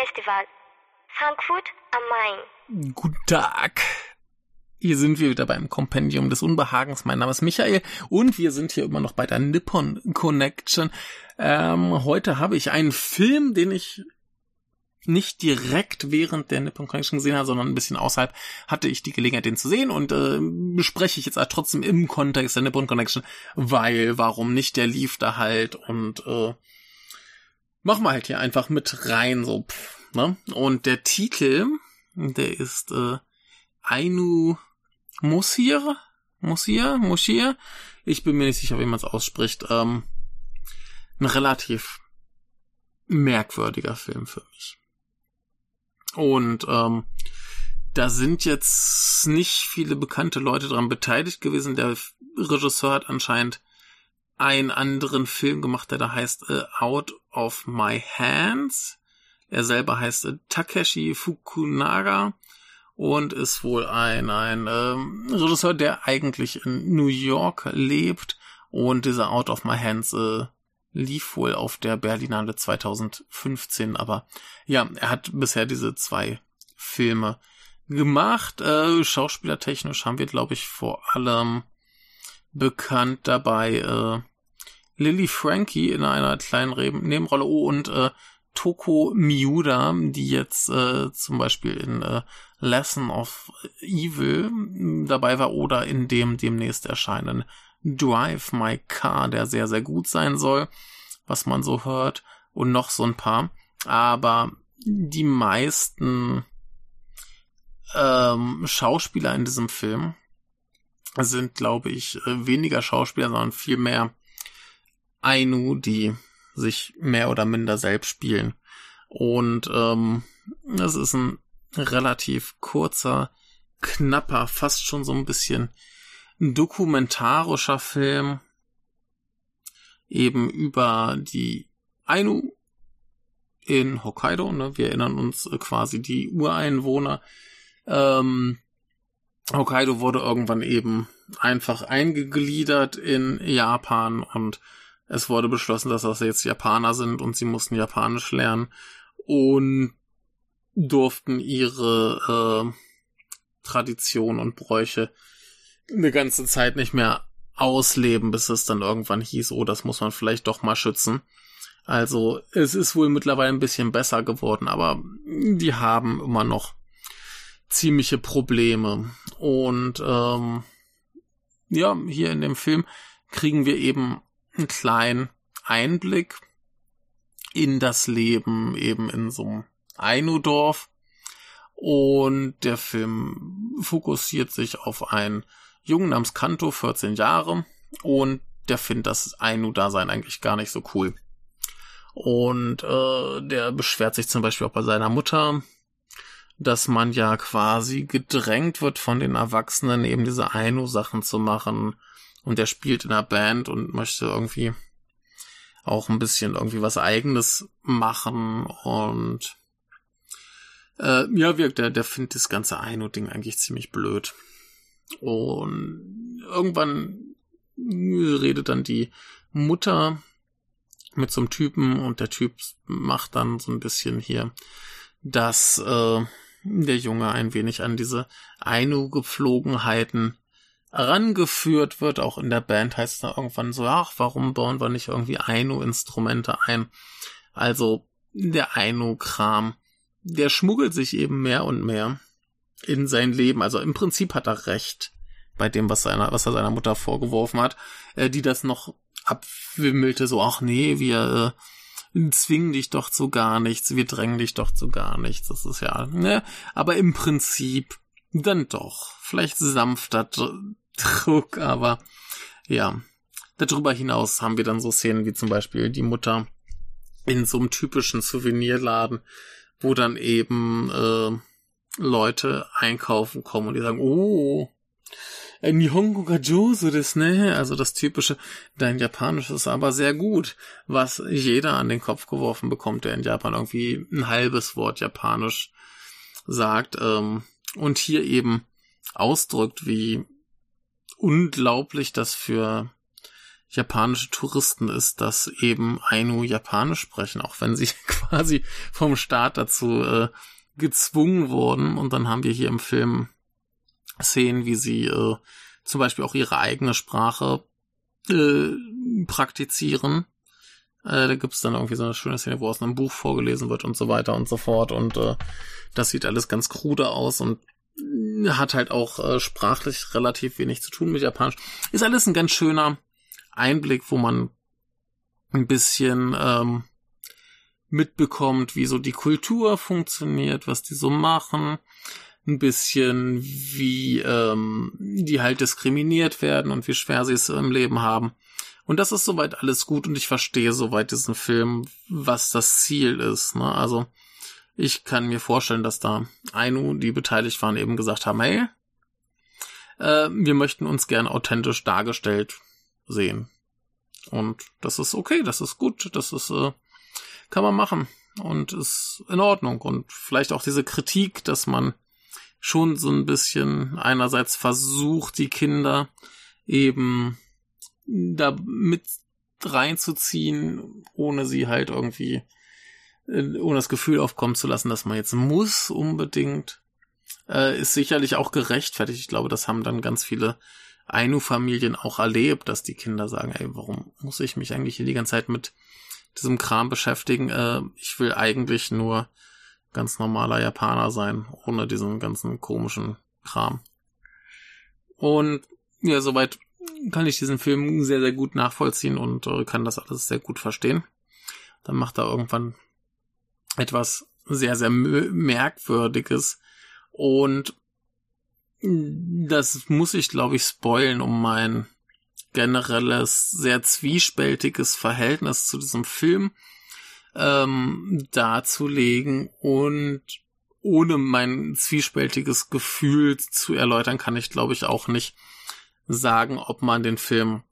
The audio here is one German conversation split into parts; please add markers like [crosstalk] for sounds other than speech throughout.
Filmfestival, Frankfurt am Main. Guten Tag. Hier sind wir wieder beim Kompendium des Unbehagens. Mein Name ist Michael und wir sind hier immer noch bei der Nippon Connection. Ähm, heute habe ich einen Film, den ich nicht direkt während der Nippon Connection gesehen habe, sondern ein bisschen außerhalb hatte ich die Gelegenheit, den zu sehen und äh, bespreche ich jetzt halt trotzdem im Kontext der Nippon Connection, weil warum nicht, der lief da halt und äh, machen wir halt hier einfach mit rein, so, pff, ne? Und der Titel, der ist äh, Ainu Musir, Musir, Musir, ich bin mir nicht sicher, wie man es ausspricht, ähm, ein relativ merkwürdiger Film für mich. Und ähm, da sind jetzt nicht viele bekannte Leute dran beteiligt gewesen. Der Regisseur hat anscheinend einen anderen Film gemacht, der da heißt äh, Out of My Hands. Er selber heißt Takeshi Fukunaga und ist wohl ein, ein ähm, Regisseur, der eigentlich in New York lebt. Und dieser Out of My Hands äh, lief wohl auf der Berlinale 2015, aber ja, er hat bisher diese zwei Filme gemacht. Äh, schauspielertechnisch haben wir, glaube ich, vor allem bekannt dabei äh, Lily Frankie in einer kleinen Nebenrolle oh, und äh, Toko Miura, die jetzt äh, zum Beispiel in äh, Lesson of Evil dabei war oder in dem demnächst erscheinen Drive My Car, der sehr, sehr gut sein soll, was man so hört, und noch so ein paar. Aber die meisten ähm, Schauspieler in diesem Film sind, glaube ich, äh, weniger Schauspieler, sondern viel mehr Ainu, die sich mehr oder minder selbst spielen. Und ähm, das ist ein relativ kurzer, knapper, fast schon so ein bisschen dokumentarischer Film eben über die Ainu in Hokkaido. Ne? Wir erinnern uns quasi die Ureinwohner. Ähm, Hokkaido wurde irgendwann eben einfach eingegliedert in Japan und es wurde beschlossen, dass das jetzt Japaner sind und sie mussten Japanisch lernen und durften ihre äh, Tradition und Bräuche eine ganze Zeit nicht mehr ausleben, bis es dann irgendwann hieß, oh, das muss man vielleicht doch mal schützen. Also es ist wohl mittlerweile ein bisschen besser geworden, aber die haben immer noch ziemliche Probleme. Und ähm, ja, hier in dem Film kriegen wir eben einen kleinen Einblick in das Leben eben in so einem Ainu-Dorf. Und der Film fokussiert sich auf einen Jungen namens Kanto, 14 Jahre, und der findet das Ainu-Dasein eigentlich gar nicht so cool. Und äh, der beschwert sich zum Beispiel auch bei seiner Mutter, dass man ja quasi gedrängt wird von den Erwachsenen, eben diese Ainu-Sachen zu machen. Und der spielt in einer Band und möchte irgendwie auch ein bisschen irgendwie was eigenes machen und äh, ja, wirkt der, der findet das ganze Ainu-Ding eigentlich ziemlich blöd. Und irgendwann redet dann die Mutter mit so einem Typen und der Typ macht dann so ein bisschen hier, dass äh, der Junge ein wenig an diese Ainu-Gepflogenheiten herangeführt wird. Auch in der Band heißt es dann irgendwann so, ach, warum bauen wir nicht irgendwie Ainu-Instrumente ein? Also der Ainu-Kram, der schmuggelt sich eben mehr und mehr in sein Leben. Also im Prinzip hat er recht bei dem, was, seiner, was er seiner Mutter vorgeworfen hat, äh, die das noch abwimmelte, so, ach nee, wir äh, zwingen dich doch zu gar nichts, wir drängen dich doch zu gar nichts. Das ist ja, ne? Aber im Prinzip dann doch. Vielleicht sanfter Druck, aber ja. Darüber hinaus haben wir dann so Szenen wie zum Beispiel die Mutter in so einem typischen Souvenirladen, wo dann eben äh, Leute einkaufen kommen und die sagen, oh, Nihongo ga Josu des, ne? Also das typische, dein Japanisch ist aber sehr gut, was jeder an den Kopf geworfen bekommt, der in Japan irgendwie ein halbes Wort Japanisch sagt ähm, und hier eben ausdrückt, wie unglaublich das für japanische Touristen ist, dass eben Ainu Japanisch sprechen, auch wenn sie [laughs] quasi vom Staat dazu äh, gezwungen wurden. Und dann haben wir hier im Film Szenen, wie sie äh, zum Beispiel auch ihre eigene Sprache äh, praktizieren. Äh, da gibt's dann irgendwie so eine schöne Szene, wo aus einem Buch vorgelesen wird und so weiter und so fort. Und äh, das sieht alles ganz krude aus und hat halt auch äh, sprachlich relativ wenig zu tun mit Japanisch. Ist alles ein ganz schöner Einblick, wo man ein bisschen ähm, mitbekommt, wie so die Kultur funktioniert, was die so machen, ein bisschen wie ähm, die halt diskriminiert werden und wie schwer sie es im Leben haben. Und das ist soweit alles gut und ich verstehe soweit diesen Film, was das Ziel ist. Ne? Also ich kann mir vorstellen, dass da Ainu, die beteiligt waren, eben gesagt haben, hey, äh, wir möchten uns gern authentisch dargestellt sehen. Und das ist okay, das ist gut, das ist, äh, kann man machen und ist in Ordnung. Und vielleicht auch diese Kritik, dass man schon so ein bisschen einerseits versucht, die Kinder eben da mit reinzuziehen, ohne sie halt irgendwie, äh, ohne das Gefühl aufkommen zu lassen, dass man jetzt muss unbedingt, äh, ist sicherlich auch gerechtfertigt. Ich glaube, das haben dann ganz viele Ainu-Familien auch erlebt, dass die Kinder sagen, ey, warum muss ich mich eigentlich hier die ganze Zeit mit diesem Kram beschäftigen? Äh, ich will eigentlich nur ganz normaler Japaner sein, ohne diesen ganzen komischen Kram. Und ja, soweit kann ich diesen Film sehr, sehr gut nachvollziehen und äh, kann das alles sehr gut verstehen. Dann macht er irgendwann etwas sehr, sehr merkwürdiges und das muss ich, glaube ich, spoilen, um mein generelles, sehr zwiespältiges Verhältnis zu diesem Film ähm, darzulegen und ohne mein zwiespältiges Gefühl zu erläutern, kann ich, glaube ich, auch nicht sagen, ob man den Film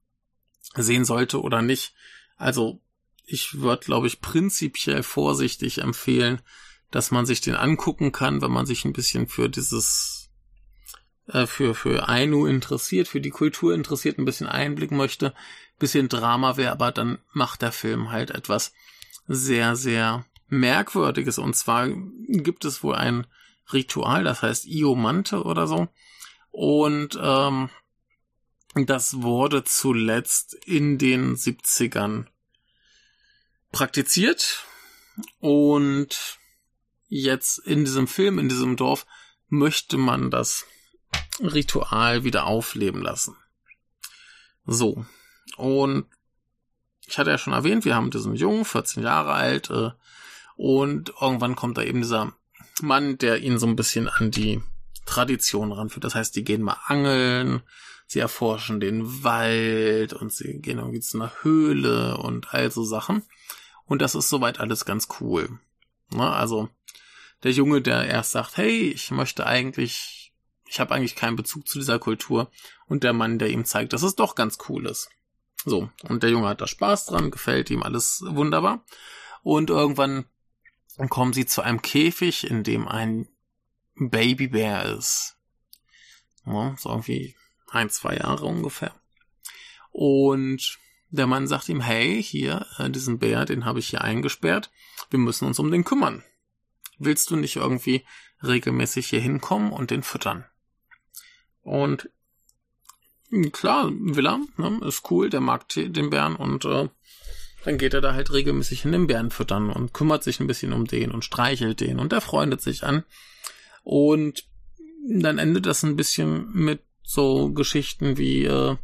sehen sollte oder nicht. Also ich würde, glaube ich, prinzipiell vorsichtig empfehlen, dass man sich den angucken kann, wenn man sich ein bisschen für dieses äh, für für Ainu interessiert, für die Kultur interessiert, ein bisschen Einblick möchte, bisschen Drama wäre, aber dann macht der Film halt etwas sehr sehr merkwürdiges und zwar gibt es wohl ein Ritual, das heißt Iomante oder so und ähm, das wurde zuletzt in den 70ern praktiziert und jetzt in diesem Film, in diesem Dorf, möchte man das Ritual wieder aufleben lassen. So. Und ich hatte ja schon erwähnt, wir haben diesen Jungen, 14 Jahre alt, äh, und irgendwann kommt da eben dieser Mann, der ihn so ein bisschen an die Tradition ranführt. Das heißt, die gehen mal angeln, sie erforschen den Wald und sie gehen irgendwie zu einer Höhle und all so Sachen. Und das ist soweit alles ganz cool. Ne? Also der Junge, der erst sagt, hey, ich möchte eigentlich, ich habe eigentlich keinen Bezug zu dieser Kultur. Und der Mann, der ihm zeigt, dass es doch ganz cool ist. So, und der Junge hat da Spaß dran, gefällt ihm alles wunderbar. Und irgendwann kommen sie zu einem Käfig, in dem ein Babybär ist. Ja, so irgendwie ein, zwei Jahre ungefähr. Und der Mann sagt ihm, hey, hier, äh, diesen Bär, den habe ich hier eingesperrt. Wir müssen uns um den kümmern. Willst du nicht irgendwie regelmäßig hier hinkommen und den füttern? Und klar, will er, ne, ist cool, der mag den Bären und äh, dann geht er da halt regelmäßig in den Bären füttern und kümmert sich ein bisschen um den und streichelt den und er freundet sich an. Und dann endet das ein bisschen mit so Geschichten wie äh,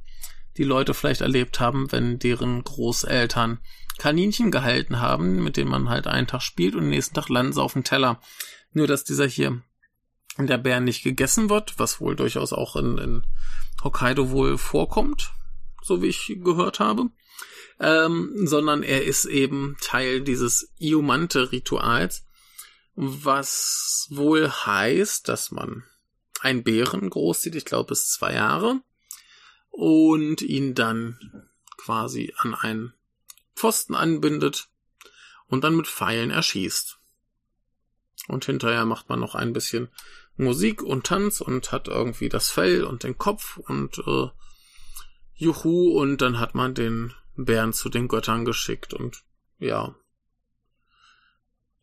die Leute vielleicht erlebt haben, wenn deren Großeltern Kaninchen gehalten haben, mit denen man halt einen Tag spielt und den nächsten Tag landen sie auf dem Teller. Nur dass dieser hier der Bär nicht gegessen wird, was wohl durchaus auch in, in Hokkaido wohl vorkommt, so wie ich gehört habe, ähm, sondern er ist eben Teil dieses Iomante-Rituals, was wohl heißt, dass man einen Bären großzieht, ich glaube bis zwei Jahre, und ihn dann quasi an einen Pfosten anbindet und dann mit Pfeilen erschießt. Und hinterher macht man noch ein bisschen Musik und Tanz und hat irgendwie das Fell und den Kopf und äh, Juhu, und dann hat man den Bären zu den Göttern geschickt und ja,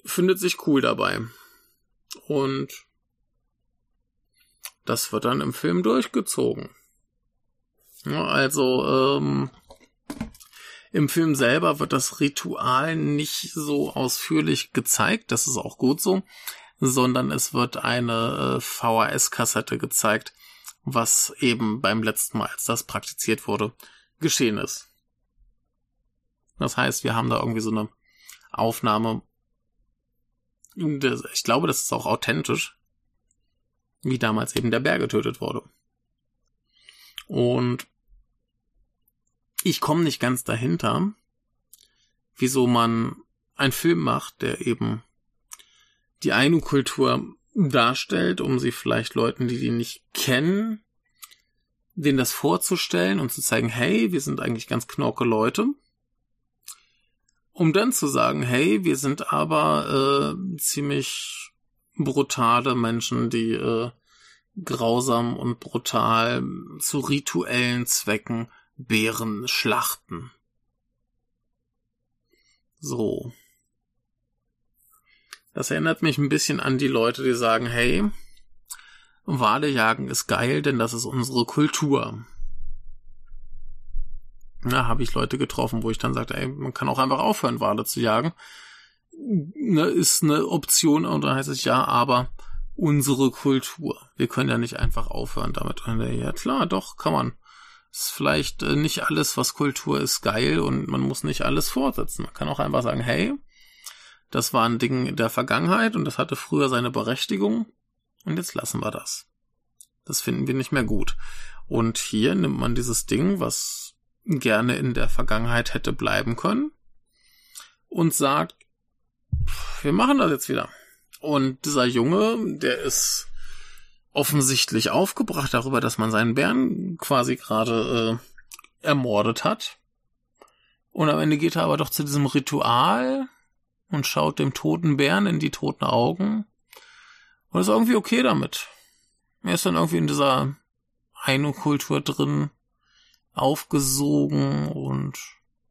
findet sich cool dabei. Und das wird dann im Film durchgezogen. Ja, also, ähm, im Film selber wird das Ritual nicht so ausführlich gezeigt, das ist auch gut so, sondern es wird eine äh, VHS-Kassette gezeigt, was eben beim letzten Mal, als das praktiziert wurde, geschehen ist. Das heißt, wir haben da irgendwie so eine Aufnahme. Ich glaube, das ist auch authentisch, wie damals eben der Bär getötet wurde. Und ich komme nicht ganz dahinter, wieso man einen Film macht, der eben die Ainu-Kultur darstellt, um sie vielleicht Leuten, die die nicht kennen, denen das vorzustellen und zu zeigen, hey, wir sind eigentlich ganz knorke Leute. Um dann zu sagen, hey, wir sind aber äh, ziemlich brutale Menschen, die äh, grausam und brutal zu rituellen Zwecken Bären schlachten. So. Das erinnert mich ein bisschen an die Leute, die sagen, hey, Wale jagen ist geil, denn das ist unsere Kultur. Da habe ich Leute getroffen, wo ich dann sagte, ey, man kann auch einfach aufhören, Wale zu jagen. Ne, ist eine Option und dann heißt es ja, aber unsere Kultur. Wir können ja nicht einfach aufhören damit. Ja klar, doch, kann man ist vielleicht äh, nicht alles, was Kultur ist, geil und man muss nicht alles fortsetzen. Man kann auch einfach sagen, hey, das war ein Ding der Vergangenheit und das hatte früher seine Berechtigung und jetzt lassen wir das. Das finden wir nicht mehr gut. Und hier nimmt man dieses Ding, was gerne in der Vergangenheit hätte bleiben können und sagt, wir machen das jetzt wieder. Und dieser Junge, der ist offensichtlich aufgebracht darüber, dass man seinen Bären quasi gerade äh, ermordet hat. Und am Ende geht er aber doch zu diesem Ritual und schaut dem toten Bären in die toten Augen und ist irgendwie okay damit. Er ist dann irgendwie in dieser Ainu-Kultur drin aufgesogen und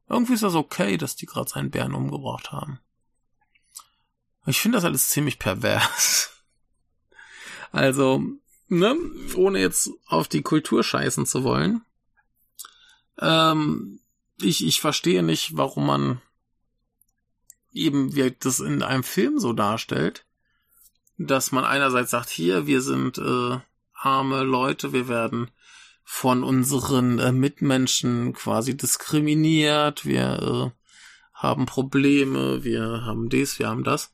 irgendwie ist das okay, dass die gerade seinen Bären umgebracht haben. Ich finde das alles ziemlich pervers. Also, ne, ohne jetzt auf die Kultur scheißen zu wollen. Ähm, ich, ich verstehe nicht, warum man eben wie das in einem Film so darstellt, dass man einerseits sagt, hier, wir sind äh, arme Leute, wir werden von unseren äh, Mitmenschen quasi diskriminiert, wir äh, haben Probleme, wir haben dies, wir haben das,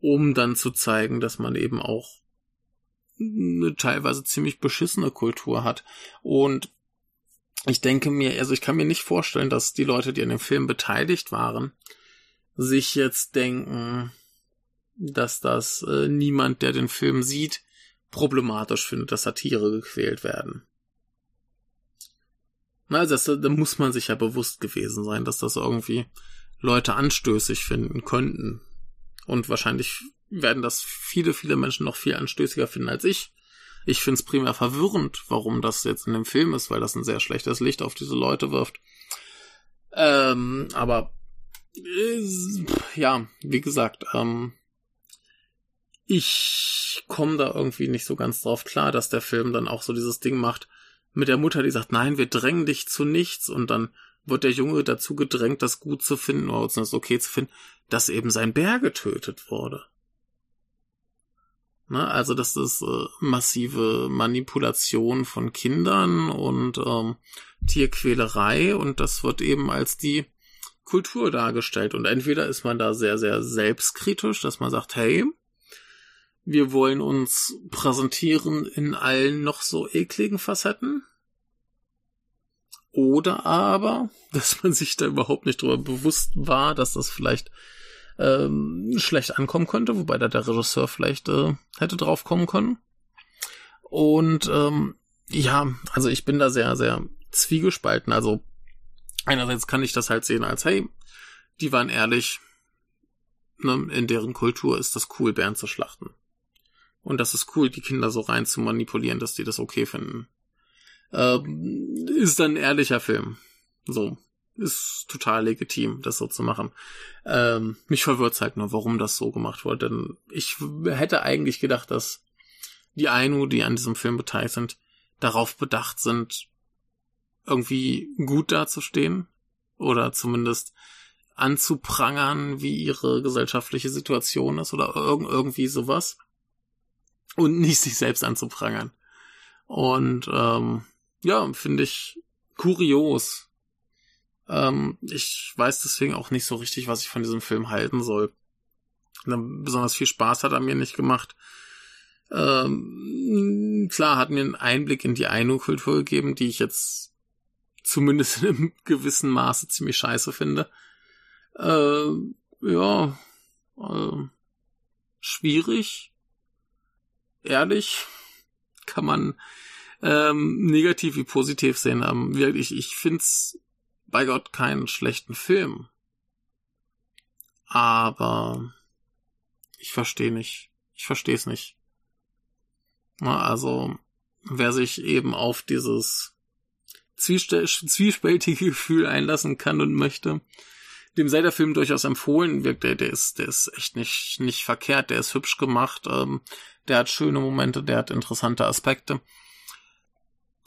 um dann zu zeigen, dass man eben auch eine teilweise ziemlich beschissene Kultur hat. Und ich denke mir, also ich kann mir nicht vorstellen, dass die Leute, die an dem Film beteiligt waren, sich jetzt denken, dass das äh, niemand, der den Film sieht, problematisch findet, dass da Tiere gequält werden. Also das, da muss man sich ja bewusst gewesen sein, dass das irgendwie Leute anstößig finden könnten. Und wahrscheinlich werden das viele, viele Menschen noch viel anstößiger finden als ich. Ich finde es primär verwirrend, warum das jetzt in dem Film ist, weil das ein sehr schlechtes Licht auf diese Leute wirft. Ähm, aber äh, ja, wie gesagt, ähm, ich komme da irgendwie nicht so ganz drauf klar, dass der Film dann auch so dieses Ding macht mit der Mutter, die sagt, nein, wir drängen dich zu nichts und dann wird der Junge dazu gedrängt, das gut zu finden oder das okay zu finden, dass eben sein Bär getötet wurde. Ne? Also das ist äh, massive Manipulation von Kindern und ähm, Tierquälerei und das wird eben als die Kultur dargestellt. Und entweder ist man da sehr, sehr selbstkritisch, dass man sagt, hey, wir wollen uns präsentieren in allen noch so ekligen Facetten. Oder aber, [laughs] dass man sich da überhaupt nicht drüber bewusst war, dass das vielleicht ähm, schlecht ankommen könnte, wobei da der Regisseur vielleicht äh, hätte drauf kommen können. Und ähm, ja, also ich bin da sehr, sehr zwiegespalten. Also einerseits kann ich das halt sehen als, hey, die waren ehrlich, ne, in deren Kultur ist das cool, Bären zu schlachten. Und das ist cool, die Kinder so rein zu manipulieren, dass die das okay finden. Ähm, ist ein ehrlicher Film. So. Ist total legitim, das so zu machen. Ähm, mich verwirrt halt nur, warum das so gemacht wurde. Denn ich hätte eigentlich gedacht, dass die Ainu, die an diesem Film beteiligt sind, darauf bedacht sind, irgendwie gut dazustehen. Oder zumindest anzuprangern, wie ihre gesellschaftliche Situation ist oder irg irgendwie sowas. Und nicht sich selbst anzuprangern. Und ähm, ja, finde ich kurios. Ähm, ich weiß deswegen auch nicht so richtig, was ich von diesem Film halten soll. Besonders viel Spaß hat er mir nicht gemacht. Ähm, klar, hat mir einen Einblick in die Ainu-Kultur gegeben, die ich jetzt zumindest in einem [laughs] gewissen Maße ziemlich scheiße finde. Äh, ja, äh, schwierig. Ehrlich, kann man ähm, negativ wie positiv sehen. Ähm, wirklich, ich find's bei Gott keinen schlechten Film. Aber ich verstehe nicht. Ich verstehe es nicht. Na, also, wer sich eben auf dieses zwiespältige Gefühl einlassen kann und möchte, dem sei der Film durchaus empfohlen. Wirkt der, der ist, der ist echt nicht, nicht verkehrt, der ist hübsch gemacht, ähm, der hat schöne Momente, der hat interessante Aspekte.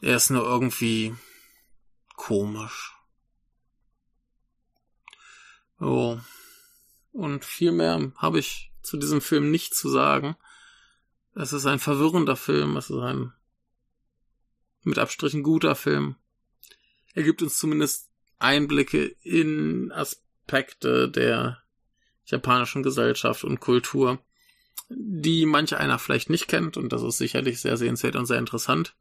Er ist nur irgendwie komisch. Oh. Und viel mehr habe ich zu diesem Film nicht zu sagen. Es ist ein verwirrender Film, es ist ein mit Abstrichen guter Film. Er gibt uns zumindest Einblicke in Aspekte der japanischen Gesellschaft und Kultur, die manch einer vielleicht nicht kennt, und das ist sicherlich sehr sehenswert und sehr interessant.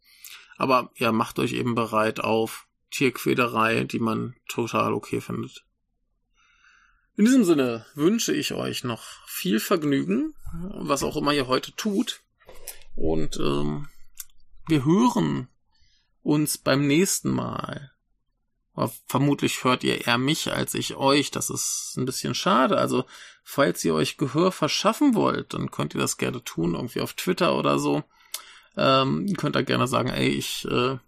Aber ja, macht euch eben bereit auf Tierquälerei, die man total okay findet. In diesem Sinne wünsche ich euch noch viel Vergnügen, was auch immer ihr heute tut. Und ähm, wir hören uns beim nächsten Mal. Aber vermutlich hört ihr eher mich als ich euch. Das ist ein bisschen schade. Also, falls ihr euch Gehör verschaffen wollt, dann könnt ihr das gerne tun, irgendwie auf Twitter oder so. Ähm, ihr könnt da gerne sagen, ey, ich äh,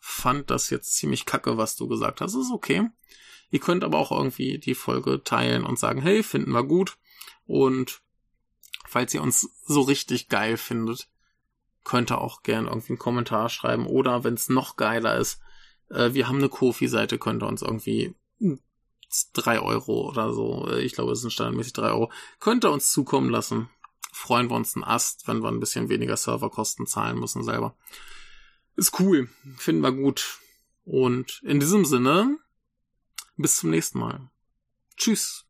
fand das jetzt ziemlich kacke, was du gesagt hast. Ist okay. Ihr könnt aber auch irgendwie die Folge teilen und sagen, hey, finden wir gut. Und falls ihr uns so richtig geil findet, könnt ihr auch gerne irgendwie einen Kommentar schreiben. Oder wenn es noch geiler ist, äh, wir haben eine Kofi-Seite, könnt ihr uns irgendwie drei Euro oder so, äh, ich glaube, es sind standardmäßig drei Euro, könnt ihr uns zukommen lassen freuen wir uns einen Ast, wenn wir ein bisschen weniger Serverkosten zahlen müssen selber. Ist cool, finden wir gut. Und in diesem Sinne, bis zum nächsten Mal. Tschüss.